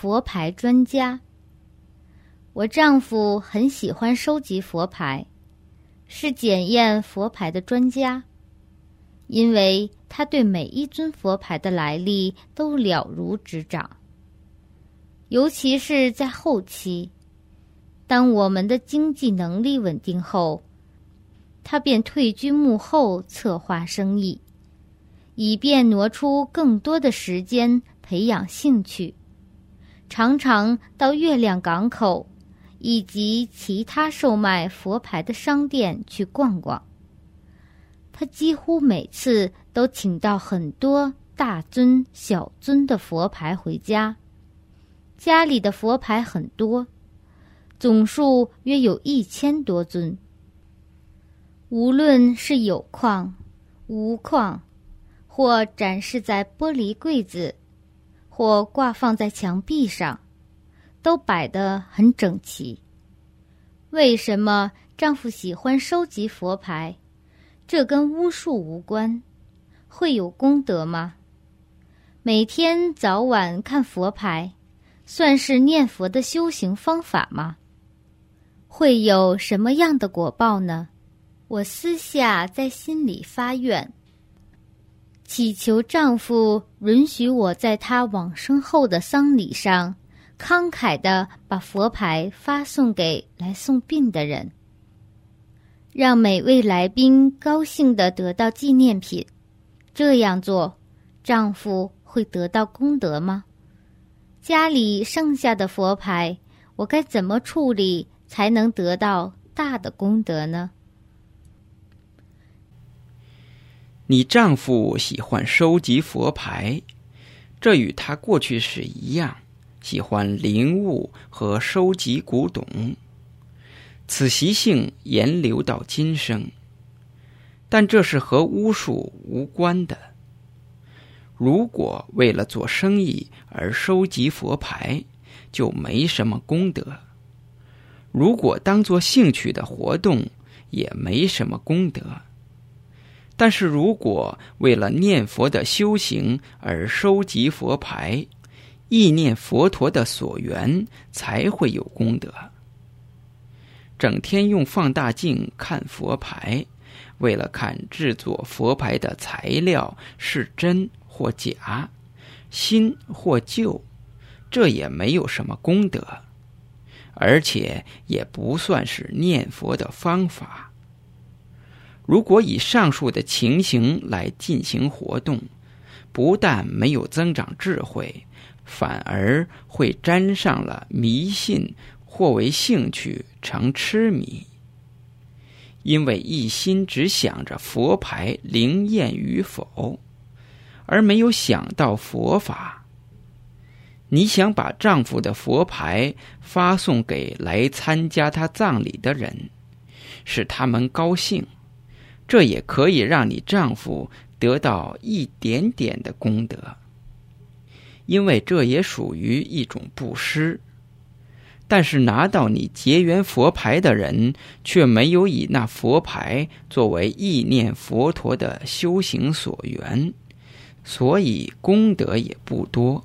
佛牌专家。我丈夫很喜欢收集佛牌，是检验佛牌的专家，因为他对每一尊佛牌的来历都了如指掌。尤其是在后期，当我们的经济能力稳定后，他便退居幕后策划生意，以便挪出更多的时间培养兴趣，常常到月亮港口以及其他售卖佛牌的商店去逛逛。他几乎每次都请到很多大尊、小尊的佛牌回家。家里的佛牌很多，总数约有一千多尊。无论是有框、无框，或展示在玻璃柜子，或挂放在墙壁上，都摆得很整齐。为什么丈夫喜欢收集佛牌？这跟巫术无关，会有功德吗？每天早晚看佛牌。算是念佛的修行方法吗？会有什么样的果报呢？我私下在心里发愿，祈求丈夫允许我在他往生后的丧礼上，慷慨的把佛牌发送给来送殡的人，让每位来宾高兴的得到纪念品。这样做，丈夫会得到功德吗？家里剩下的佛牌，我该怎么处理才能得到大的功德呢？你丈夫喜欢收集佛牌，这与他过去时一样，喜欢灵物和收集古董。此习性沿流到今生，但这是和巫术无关的。如果为了做生意而收集佛牌，就没什么功德；如果当做兴趣的活动，也没什么功德。但是如果为了念佛的修行而收集佛牌，意念佛陀的所缘，才会有功德。整天用放大镜看佛牌，为了看制作佛牌的材料是真。或假，新或旧，这也没有什么功德，而且也不算是念佛的方法。如果以上述的情形来进行活动，不但没有增长智慧，反而会沾上了迷信，或为兴趣成痴迷，因为一心只想着佛牌灵验与否。而没有想到佛法。你想把丈夫的佛牌发送给来参加他葬礼的人，使他们高兴，这也可以让你丈夫得到一点点的功德，因为这也属于一种布施。但是拿到你结缘佛牌的人，却没有以那佛牌作为意念佛陀的修行所缘。所以功德也不多。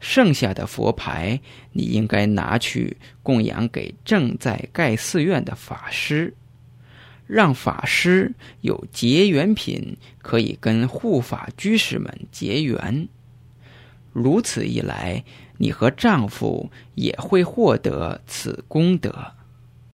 剩下的佛牌，你应该拿去供养给正在盖寺院的法师，让法师有结缘品，可以跟护法居士们结缘。如此一来，你和丈夫也会获得此功德。